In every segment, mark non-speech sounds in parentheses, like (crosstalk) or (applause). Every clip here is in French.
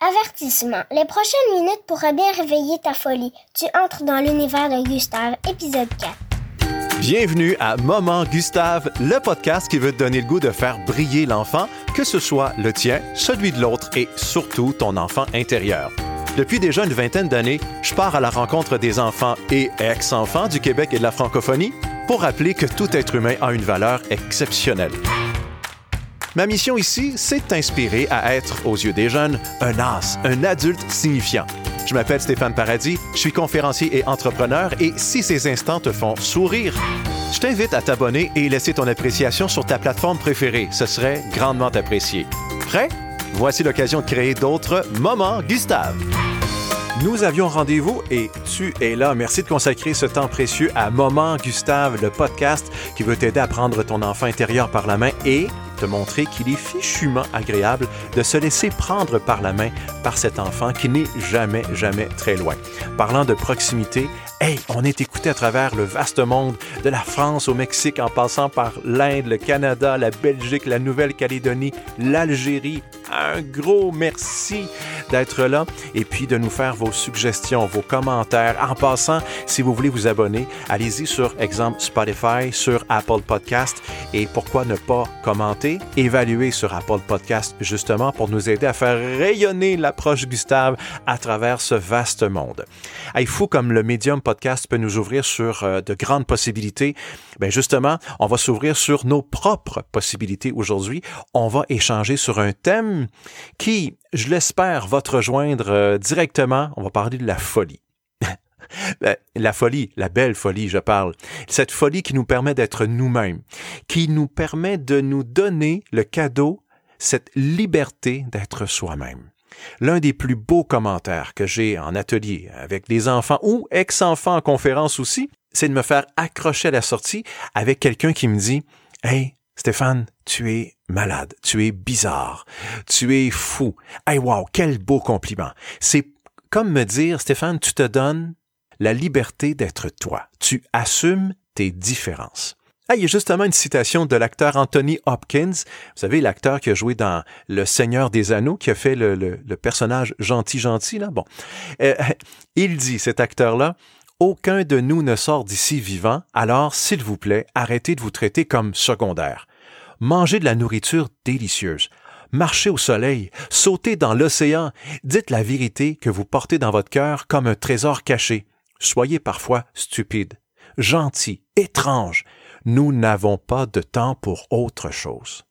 Avertissement. Les prochaines minutes pourraient bien réveiller ta folie. Tu entres dans l'univers de Gustave, épisode 4. Bienvenue à Moment Gustave, le podcast qui veut te donner le goût de faire briller l'enfant, que ce soit le tien, celui de l'autre et surtout ton enfant intérieur. Depuis déjà une vingtaine d'années, je pars à la rencontre des enfants et ex-enfants du Québec et de la francophonie pour rappeler que tout être humain a une valeur exceptionnelle. Ma mission ici, c'est de t'inspirer à être, aux yeux des jeunes, un as, un adulte signifiant. Je m'appelle Stéphane Paradis, je suis conférencier et entrepreneur et si ces instants te font sourire, je t'invite à t'abonner et laisser ton appréciation sur ta plateforme préférée. Ce serait grandement apprécié. Prêt? Voici l'occasion de créer d'autres moments Gustave. Nous avions rendez-vous et tu es là. Merci de consacrer ce temps précieux à Moment Gustave, le podcast qui veut t'aider à prendre ton enfant intérieur par la main et te montrer qu'il est fichument agréable de se laisser prendre par la main par cet enfant qui n'est jamais, jamais très loin. Parlant de proximité, hey, on est écouté à travers le vaste monde, de la France au Mexique en passant par l'Inde, le Canada, la Belgique, la Nouvelle-Calédonie, l'Algérie. Un gros merci d'être là et puis de nous faire vos suggestions, vos commentaires. En passant, si vous voulez vous abonner, allez-y sur exemple Spotify, sur Apple Podcast et pourquoi ne pas commenter, évaluer sur Apple Podcast justement pour nous aider à faire rayonner l'approche Gustave à travers ce vaste monde. Il faut comme le médium podcast peut nous ouvrir sur euh, de grandes possibilités. Ben justement, on va s'ouvrir sur nos propres possibilités aujourd'hui. On va échanger sur un thème qui, je l'espère, va te rejoindre euh, directement. On va parler de la folie. (laughs) Ben, la folie, la belle folie, je parle. Cette folie qui nous permet d'être nous-mêmes, qui nous permet de nous donner le cadeau, cette liberté d'être soi-même. L'un des plus beaux commentaires que j'ai en atelier avec des enfants ou ex-enfants en conférence aussi, c'est de me faire accrocher à la sortie avec quelqu'un qui me dit Hey, Stéphane, tu es malade, tu es bizarre, tu es fou. Hey, wow, quel beau compliment. C'est comme me dire, Stéphane, tu te donnes la liberté d'être toi. Tu assumes tes différences. Ah, il y a justement une citation de l'acteur Anthony Hopkins. Vous savez, l'acteur qui a joué dans Le Seigneur des Anneaux, qui a fait le, personnage gentil-gentil, là. Bon. Euh, il dit, cet acteur-là, aucun de nous ne sort d'ici vivant, alors, s'il vous plaît, arrêtez de vous traiter comme secondaire. Mangez de la nourriture délicieuse. Marchez au soleil, sautez dans l'océan, dites la vérité que vous portez dans votre cœur comme un trésor caché. Soyez parfois stupide, gentil, étrange, nous n'avons pas de temps pour autre chose.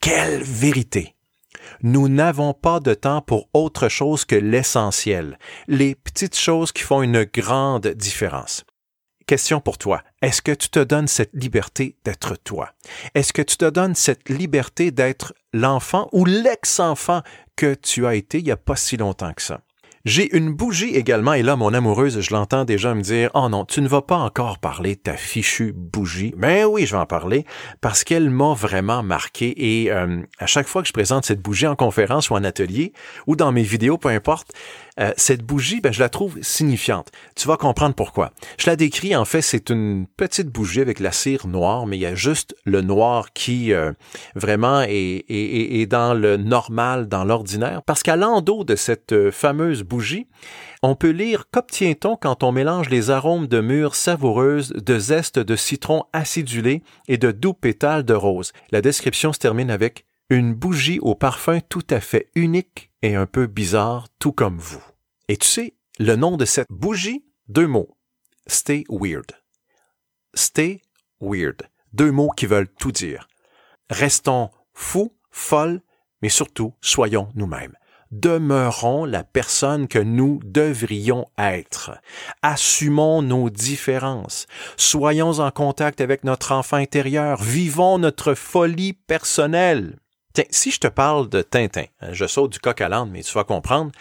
Quelle vérité! Nous n'avons pas de temps pour autre chose que l'essentiel, les petites choses qui font une grande différence. Question pour toi. Est-ce que tu te donnes cette liberté d'être toi? Est-ce que tu te donnes cette liberté d'être l'enfant ou l'ex-enfant que tu as été il n'y a pas si longtemps que ça? J'ai une bougie également, et là, mon amoureuse, je l'entends déjà me dire, oh non, tu ne vas pas encore parler de ta fichue bougie. Ben oui, je vais en parler, parce qu'elle m'a vraiment marqué, et euh, à chaque fois que je présente cette bougie en conférence ou en atelier, ou dans mes vidéos, peu importe, euh, cette bougie, ben, je la trouve signifiante. Tu vas comprendre pourquoi. Je la décris, en fait, c'est une petite bougie avec la cire noire, mais il y a juste le noir qui euh, vraiment est, est, est, dans le normal, dans l'ordinaire, parce qu'à l'endos de cette euh, fameuse bougie, on peut lire Qu'obtient-on quand on mélange les arômes de mûres savoureuses, de zeste de citron acidulé et de doux pétales de rose? La description se termine avec une bougie au parfum tout à fait unique et un peu bizarre, tout comme vous. Et tu sais, le nom de cette bougie, deux mots. Stay weird. Stay weird. Deux mots qui veulent tout dire. Restons fous, folles, mais surtout soyons nous-mêmes. Demeurons la personne que nous devrions être. Assumons nos différences. Soyons en contact avec notre enfant intérieur. Vivons notre folie personnelle. Tiens, si je te parle de Tintin, hein, je saute du coq à l'âne, mais tu vas comprendre.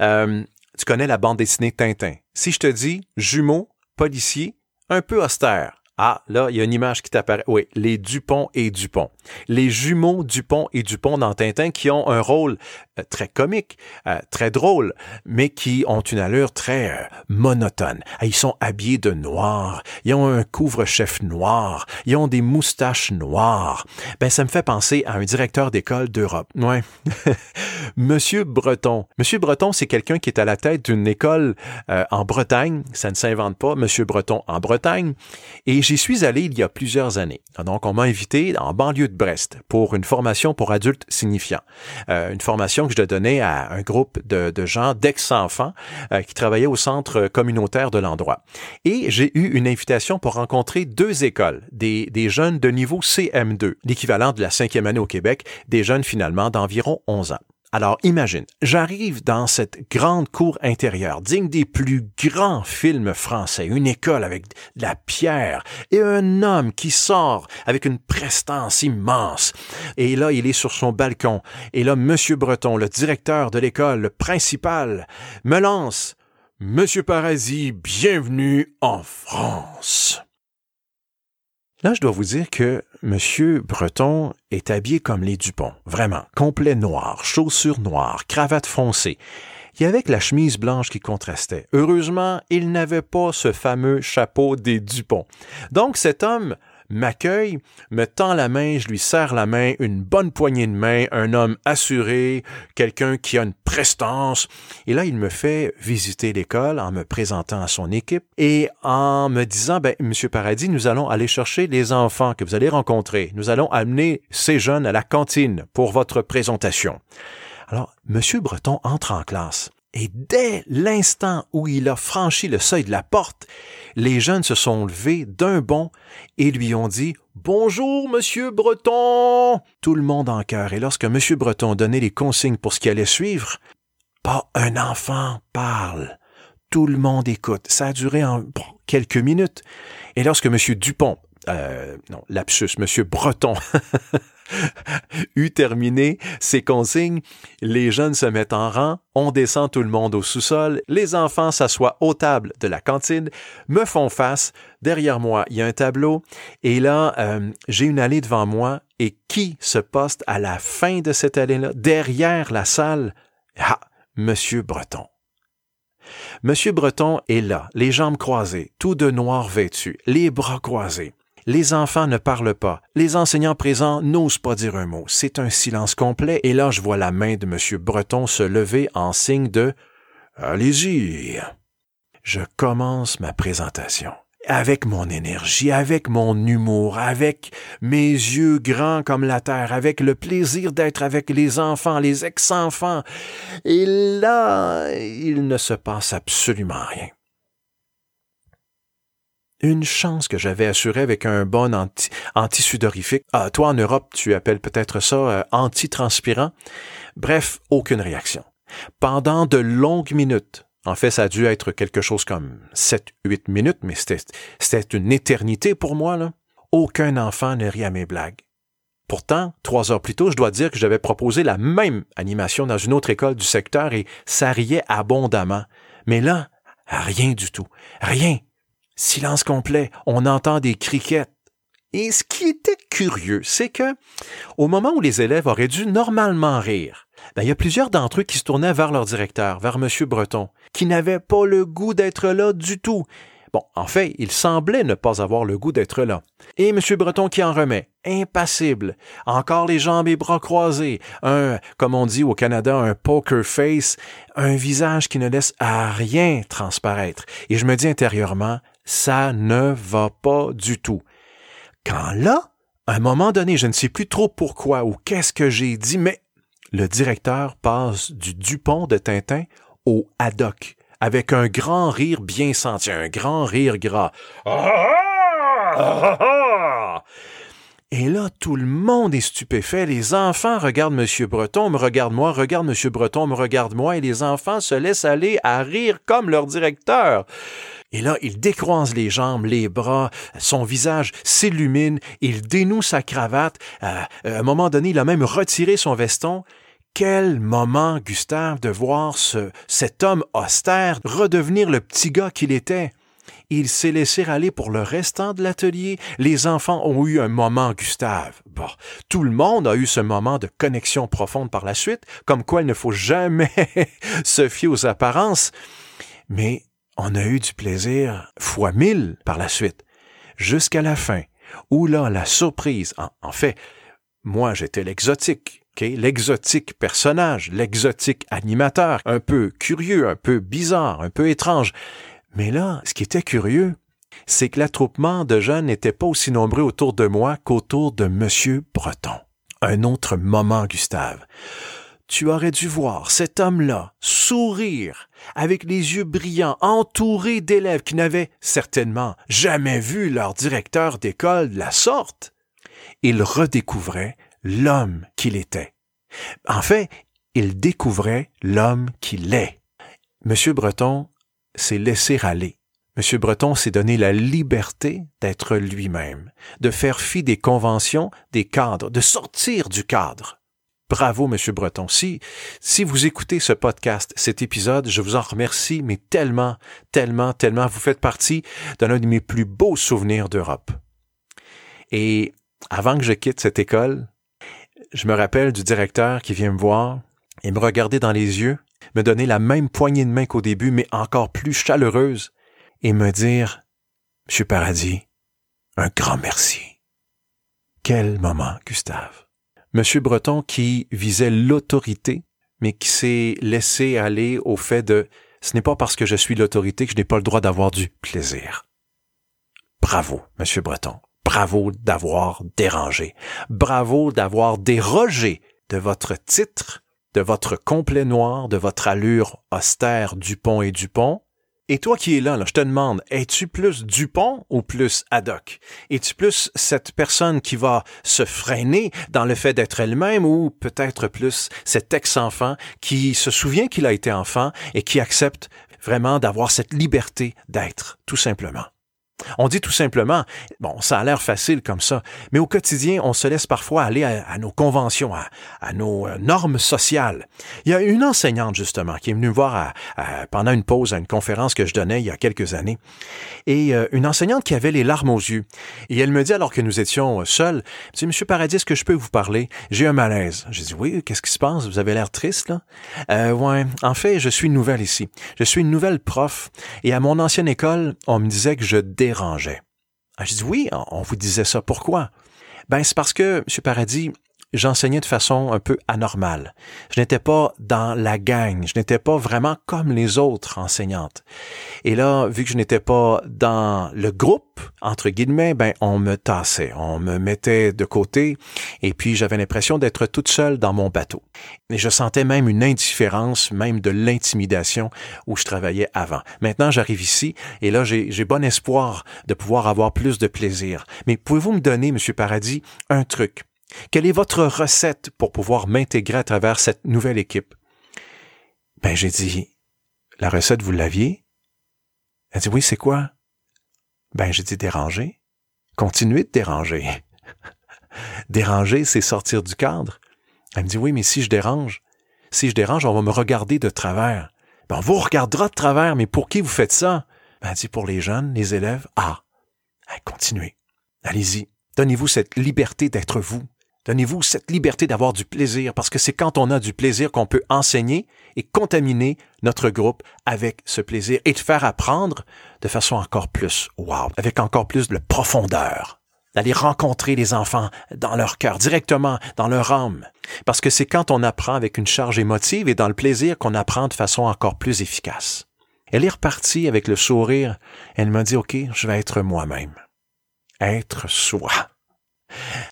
Euh, tu connais la bande dessinée Tintin. Si je te dis jumeaux, policier, un peu austère. Ah, là, il y a une image qui t'apparaît. Oui, les Dupont et Dupont. Les jumeaux Dupont et Dupont dans Tintin qui ont un rôle très comiques, euh, très drôles, mais qui ont une allure très euh, monotone. Ils sont habillés de noir, ils ont un couvre-chef noir, ils ont des moustaches noires. Ben, ça me fait penser à un directeur d'école d'Europe. Ouais. (laughs) Monsieur Breton. Monsieur Breton, c'est quelqu'un qui est à la tête d'une école en Bretagne. Ça ne s'invente pas. Monsieur Breton en Bretagne. Et j'y suis allé il y a plusieurs années. Donc, on m'a invité en banlieue de Brest pour une formation pour adultes signifiants. une formation que je donnais à un groupe de, gens, d'ex-enfants, euh, qui travaillaient au centre communautaire de l'endroit. Et j'ai eu une invitation pour rencontrer deux écoles, des, des jeunes de niveau CM2, l'équivalent de la cinquième année au Québec, des jeunes finalement d'environ 11 ans. Alors imagine, j'arrive dans cette grande cour intérieure, digne des plus grands films français, une école avec de la pierre et un homme qui sort avec une prestance immense. Et là, il est sur son balcon. Et là, Monsieur Breton, le directeur de l'école, le principal, me lance Monsieur Parasi, bienvenue en France. Là, je dois vous dire que M. Breton est habillé comme les Dupont, vraiment, complet noir, chaussures noires, cravate foncée. Il y avait la chemise blanche qui contrastait. Heureusement, il n'avait pas ce fameux chapeau des Dupont. Donc cet homme m'accueille, me tend la main, je lui serre la main, une bonne poignée de main, un homme assuré, quelqu'un qui a une prestance. Et là, il me fait visiter l'école en me présentant à son équipe et en me disant, ben, Monsieur Paradis, nous allons aller chercher les enfants que vous allez rencontrer. Nous allons amener ces jeunes à la cantine pour votre présentation. Alors, Monsieur Breton entre en classe. Et dès l'instant où il a franchi le seuil de la porte, les jeunes se sont levés d'un bond et lui ont dit Bonjour, monsieur Breton. Tout le monde en cœur. Et lorsque monsieur Breton donnait les consignes pour ce qui allait suivre, pas un enfant parle. Tout le monde écoute. Ça a duré en quelques minutes. Et lorsque monsieur Dupont, euh, non, lapsus, monsieur Breton, (laughs) eut terminé ses consignes, les jeunes se mettent en rang, on descend tout le monde au sous-sol, les enfants s'assoient aux tables de la cantine, me font face, derrière moi il y a un tableau, et là euh, j'ai une allée devant moi, et qui se poste à la fin de cette allée-là, derrière la salle? Ah, Monsieur Breton. Monsieur Breton est là, les jambes croisées, tout de noir vêtu, les bras croisés. Les enfants ne parlent pas. Les enseignants présents n'osent pas dire un mot. C'est un silence complet et là je vois la main de M. Breton se lever en signe de Allez-y. Je commence ma présentation avec mon énergie, avec mon humour, avec mes yeux grands comme la terre, avec le plaisir d'être avec les enfants, les ex-enfants. Et là, il ne se passe absolument rien une chance que j'avais assurée avec un bon anti, anti-sudorifique. Ah, toi, en Europe, tu appelles peut-être ça euh, anti-transpirant. Bref, aucune réaction. Pendant de longues minutes, en fait, ça a dû être quelque chose comme 7-8 minutes, mais c'était une éternité pour moi, là. Aucun enfant ne rit à mes blagues. Pourtant, trois heures plus tôt, je dois dire que j'avais proposé la même animation dans une autre école du secteur et ça riait abondamment. Mais là, rien du tout. Rien. Silence complet, on entend des criquettes. Et ce qui était curieux, c'est que, au moment où les élèves auraient dû normalement rire, ben, il y a plusieurs d'entre eux qui se tournaient vers leur directeur, vers M. Breton, qui n'avaient pas le goût d'être là du tout. Bon, en fait, il semblait ne pas avoir le goût d'être là. Et M. Breton qui en remet, impassible, encore les jambes et bras croisés, un, comme on dit au Canada, un poker face, un visage qui ne laisse à rien transparaître. Et je me dis intérieurement, ça ne va pas du tout. Quand là, à un moment donné, je ne sais plus trop pourquoi ou qu'est-ce que j'ai dit, mais le directeur passe du Dupont de Tintin au Haddock, avec un grand rire bien senti, un grand rire gras. Et là, tout le monde est stupéfait. Les enfants regardent M. Breton, me regardent moi, regardent M. Breton, me regarde moi, et les enfants se laissent aller à rire comme leur directeur. Et là, il décroise les jambes, les bras, son visage s'illumine, il dénoue sa cravate. À un moment donné, il a même retiré son veston. Quel moment, Gustave, de voir ce, cet homme austère redevenir le petit gars qu'il était. Il s'est laissé aller pour le restant de l'atelier. Les enfants ont eu un moment, Gustave. Bon, tout le monde a eu ce moment de connexion profonde par la suite, comme quoi il ne faut jamais (laughs) se fier aux apparences. Mais on a eu du plaisir fois mille par la suite, jusqu'à la fin, où là, la surprise, en, fait, moi j'étais l'exotique, l'exotique personnage, l'exotique animateur, un peu curieux, un peu bizarre, un peu étrange. Mais là, ce qui était curieux, c'est que l'attroupement de jeunes n'était pas aussi nombreux autour de moi qu'autour de Monsieur Breton. Un autre moment, Gustave. Tu aurais dû voir cet homme-là sourire, avec les yeux brillants, entouré d'élèves qui n'avaient certainement jamais vu leur directeur d'école de la sorte. Il redécouvrait l'homme qu'il était. En fait, il découvrait l'homme qu'il est. Monsieur Breton s'est laissé aller. Monsieur Breton s'est donné la liberté d'être lui-même, de faire fi des conventions, des cadres, de sortir du cadre. Bravo, Monsieur Breton. Si, si vous écoutez ce podcast, cet épisode, je vous en remercie, mais tellement, tellement, tellement, vous faites partie d'un de mes plus beaux souvenirs d'Europe. Et avant que je quitte cette école, je me rappelle du directeur qui vient me voir et me regarder dans les yeux, me donner la même poignée de main qu'au début, mais encore plus chaleureuse, et me dire, Monsieur Paradis, un grand merci. Quel moment, Gustave. Monsieur Breton qui visait l'autorité, mais qui s'est laissé aller au fait de ce n'est pas parce que je suis l'autorité que je n'ai pas le droit d'avoir du plaisir. Bravo, Monsieur Breton. Bravo d'avoir dérangé. Bravo d'avoir dérogé de votre titre, de votre complet noir, de votre allure austère Dupont et Dupont. Et toi qui es là, là je te demande, es-tu plus Dupont ou plus Haddock? Es-tu plus cette personne qui va se freiner dans le fait d'être elle-même ou peut-être plus cet ex-enfant qui se souvient qu'il a été enfant et qui accepte vraiment d'avoir cette liberté d'être, tout simplement? On dit tout simplement, bon, ça a l'air facile comme ça, mais au quotidien, on se laisse parfois aller à, nos conventions, à, nos euh, normes sociales. Il y a une enseignante, justement, qui est venue me voir pendant une pause à une conférence que je donnais il y a quelques années, et euh, une enseignante qui avait les larmes aux yeux. Et elle me dit, alors que nous étions seuls, elle dit, Monsieur Paradis, est-ce que je peux vous parler? J'ai un malaise. J'ai dit, oui, qu'est-ce qui se passe? Vous avez l'air triste, là? Euh, ouais, en fait, je suis nouvelle ici. Je suis une nouvelle prof, et à mon ancienne école, on me disait que je Ah, je dis oui, on vous disait ça. Pourquoi? Ben, c'est parce que, M. Paradis, j'enseignais de façon un peu anormale. Je n'étais pas dans la gang, je n'étais pas vraiment comme les autres enseignantes. Et là, vu que je n'étais pas dans le groupe, entre guillemets, ben on me tassait, on me mettait de côté, et puis j'avais l'impression d'être toute seule dans mon bateau. Et je sentais même une indifférence, même de l'intimidation où je travaillais avant. Maintenant, j'arrive ici, et là, j'ai bon espoir de pouvoir avoir plus de plaisir. Mais pouvez-vous me donner, Monsieur Paradis, un truc? Quelle est votre recette pour pouvoir m'intégrer à travers cette nouvelle équipe? Ben, j'ai dit, la recette, vous l'aviez? Elle dit, oui, c'est quoi? Ben, j'ai dit, déranger. Continuez de déranger. (laughs) déranger, c'est sortir du cadre. Elle me dit, oui, mais si je dérange, si je dérange, on va me regarder de travers. Ben, on vous regardera de travers, mais pour qui vous faites ça? Ben, elle dit, pour les jeunes, les élèves. Ah, continuez. Allez-y. Donnez-vous cette liberté d'être vous. Donnez-vous cette liberté d'avoir du plaisir, parce que c'est quand on a du plaisir qu'on peut enseigner et contaminer notre groupe avec ce plaisir et de faire apprendre de façon encore plus wow, avec encore plus de profondeur d'aller rencontrer les enfants dans leur cœur, directement dans leur âme. Parce que c'est quand on apprend avec une charge émotive et dans le plaisir qu'on apprend de façon encore plus efficace. Elle est repartie avec le sourire. Elle m'a dit, OK, je vais être moi-même. Être soi.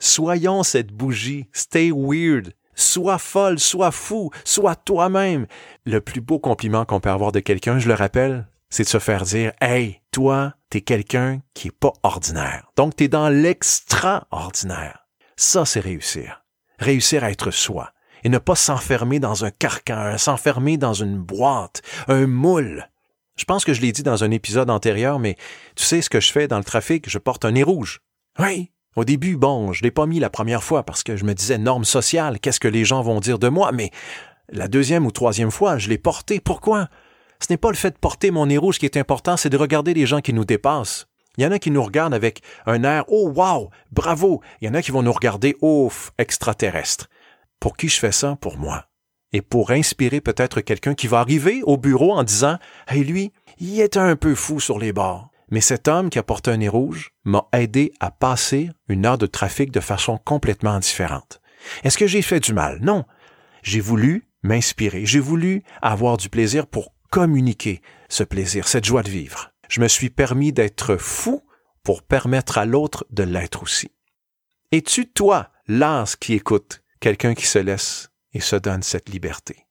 Soyons cette bougie. Stay weird. Sois folle, sois fou, sois toi-même. Le plus beau compliment qu'on peut avoir de quelqu'un, je le rappelle, c'est de se faire dire, hey, toi, t'es quelqu'un qui est pas ordinaire. Donc, t'es dans l'extraordinaire. Ça, c'est réussir. Réussir à être soi et ne pas s'enfermer dans un carcan, s'enfermer dans une boîte, un moule. Je pense que je l'ai dit dans un épisode antérieur, mais tu sais ce que je fais dans le trafic? Je porte un nez rouge. Oui, au début, bon, je l'ai pas mis la première fois parce que je me disais norme sociale, qu'est-ce que les gens vont dire de moi, mais la deuxième ou troisième fois, je l'ai porté. Pourquoi? Ce n'est pas le fait de porter mon nez rouge qui est important, c'est de regarder les gens qui nous dépassent. Il y en a qui nous regardent avec un air Oh wow, bravo. Il y en a qui vont nous regarder ouf, extraterrestre. Pour qui je fais ça? Pour moi. Et pour inspirer peut-être quelqu'un qui va arriver au bureau en disant Hey lui, il était un peu fou sur les bords. Mais cet homme qui a porté un nez rouge m'a aidé à passer une heure de trafic de façon complètement différente. Est-ce que j'ai fait du mal? Non. J'ai voulu m'inspirer. J'ai voulu avoir du plaisir pour communiquer ce plaisir, cette joie de vivre. Je me suis permis d'être fou pour permettre à l'autre de l'être aussi. Es-tu, toi, l'as qui écoute, quelqu'un qui se laisse et se donne cette liberté?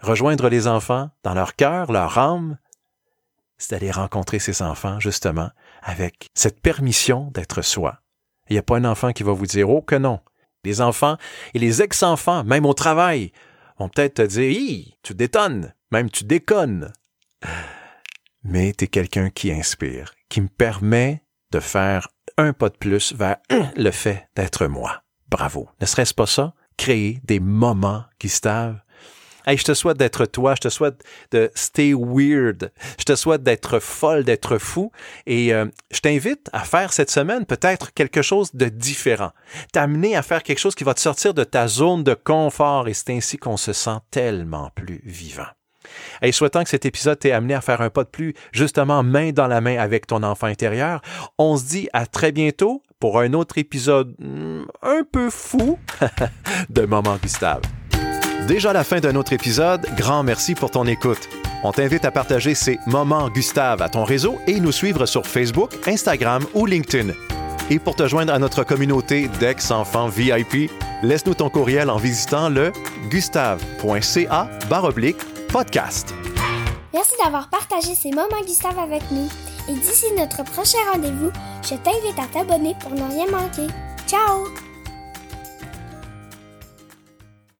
Rejoindre les enfants dans leur cœur, leur âme, c'est d'aller rencontrer ces enfants, justement, avec cette permission d'être soi. Il n'y a pas un enfant qui va vous dire, oh que non. Les enfants et les ex-enfants, même au travail, vont peut-être te dire, hi, tu détonnes, même tu déconnes. Mais tu es quelqu'un qui inspire, qui me permet de faire un pas de plus vers le fait d'être moi. Bravo. Ne serait-ce pas ça? Créer des moments, Gustave, Hey, je te souhaite d'être toi, je te souhaite de stay weird, je te souhaite d'être folle, d'être fou, et euh, je t'invite à faire cette semaine peut-être quelque chose de différent, t'amener à faire quelque chose qui va te sortir de ta zone de confort, et c'est ainsi qu'on se sent tellement plus vivant. Et souhaitant que cet épisode t'ait amené à faire un pas de plus, justement main dans la main avec ton enfant intérieur, on se dit à très bientôt pour un autre épisode hmm, un peu fou (laughs) de Moment Gustave. Déjà la fin d'un autre épisode, grand merci pour ton écoute. On t'invite à partager ces moments Gustave à ton réseau et nous suivre sur Facebook, Instagram ou LinkedIn. Et pour te joindre à notre communauté d'ex-enfants VIP, laisse-nous ton courriel en visitant le gustave.ca podcast. Merci d'avoir partagé ces moments Gustave avec nous. Et d'ici notre prochain rendez-vous, je t'invite à t'abonner pour ne rien manquer. Ciao!